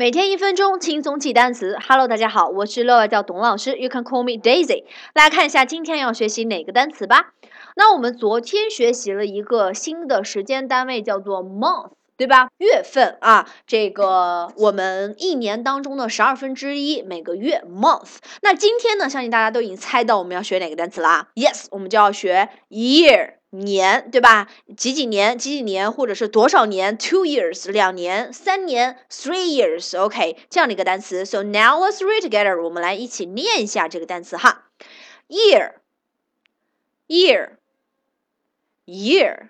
每天一分钟轻松记单词。Hello，大家好，我是乐乐，教董老师，You can call me Daisy。来看一下今天要学习哪个单词吧。那我们昨天学习了一个新的时间单位，叫做 month，对吧？月份啊，这个我们一年当中的十二分之一，每个月 month。那今天呢，相信大家都已经猜到我们要学哪个单词啦。Yes，我们就要学 year。年对吧？几几年？几几年？或者是多少年？Two years，两年，三年，three years，OK，这样的一个单词。So now let's read together，我们来一起念一下这个单词哈。Year，year，year。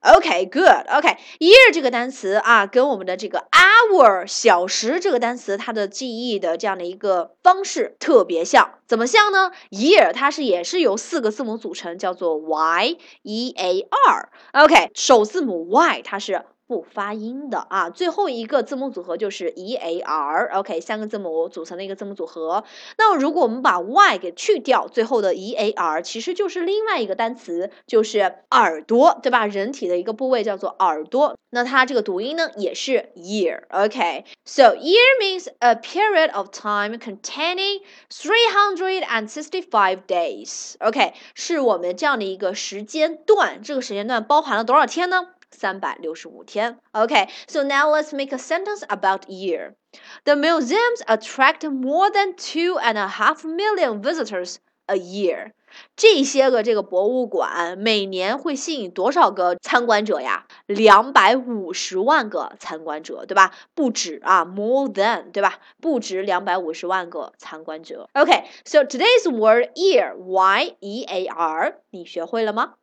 OK，good，OK，year 这个单词啊，跟我们的这个 hour 小时这个单词，它的记忆的这样的一个方式特别像。怎么像呢？year 它是也是由四个字母组成，叫做 Y E A R。OK，首字母 Y 它是。不发音的啊，最后一个字母组合就是 e a r，OK，三个字母组成的一个字母组合。那如果我们把 y 给去掉，最后的 e a r 其实就是另外一个单词，就是耳朵，对吧？人体的一个部位叫做耳朵。那它这个读音呢也是 year，OK？So year means a period of time containing three hundred and sixty-five days，OK？是我们这样的一个时间段，这个时间段包含了多少天呢？三百六十五天。Okay, so now let's make a sentence about year. The museums attract more than two and a half million visitors a year. 这些个这个博物馆每年会吸引多少个参观者呀？两百五十万个参观者，对吧？不止啊，more than，对吧？不止两百五十万个参观者。Okay, so today's word year, y e a r，你学会了吗？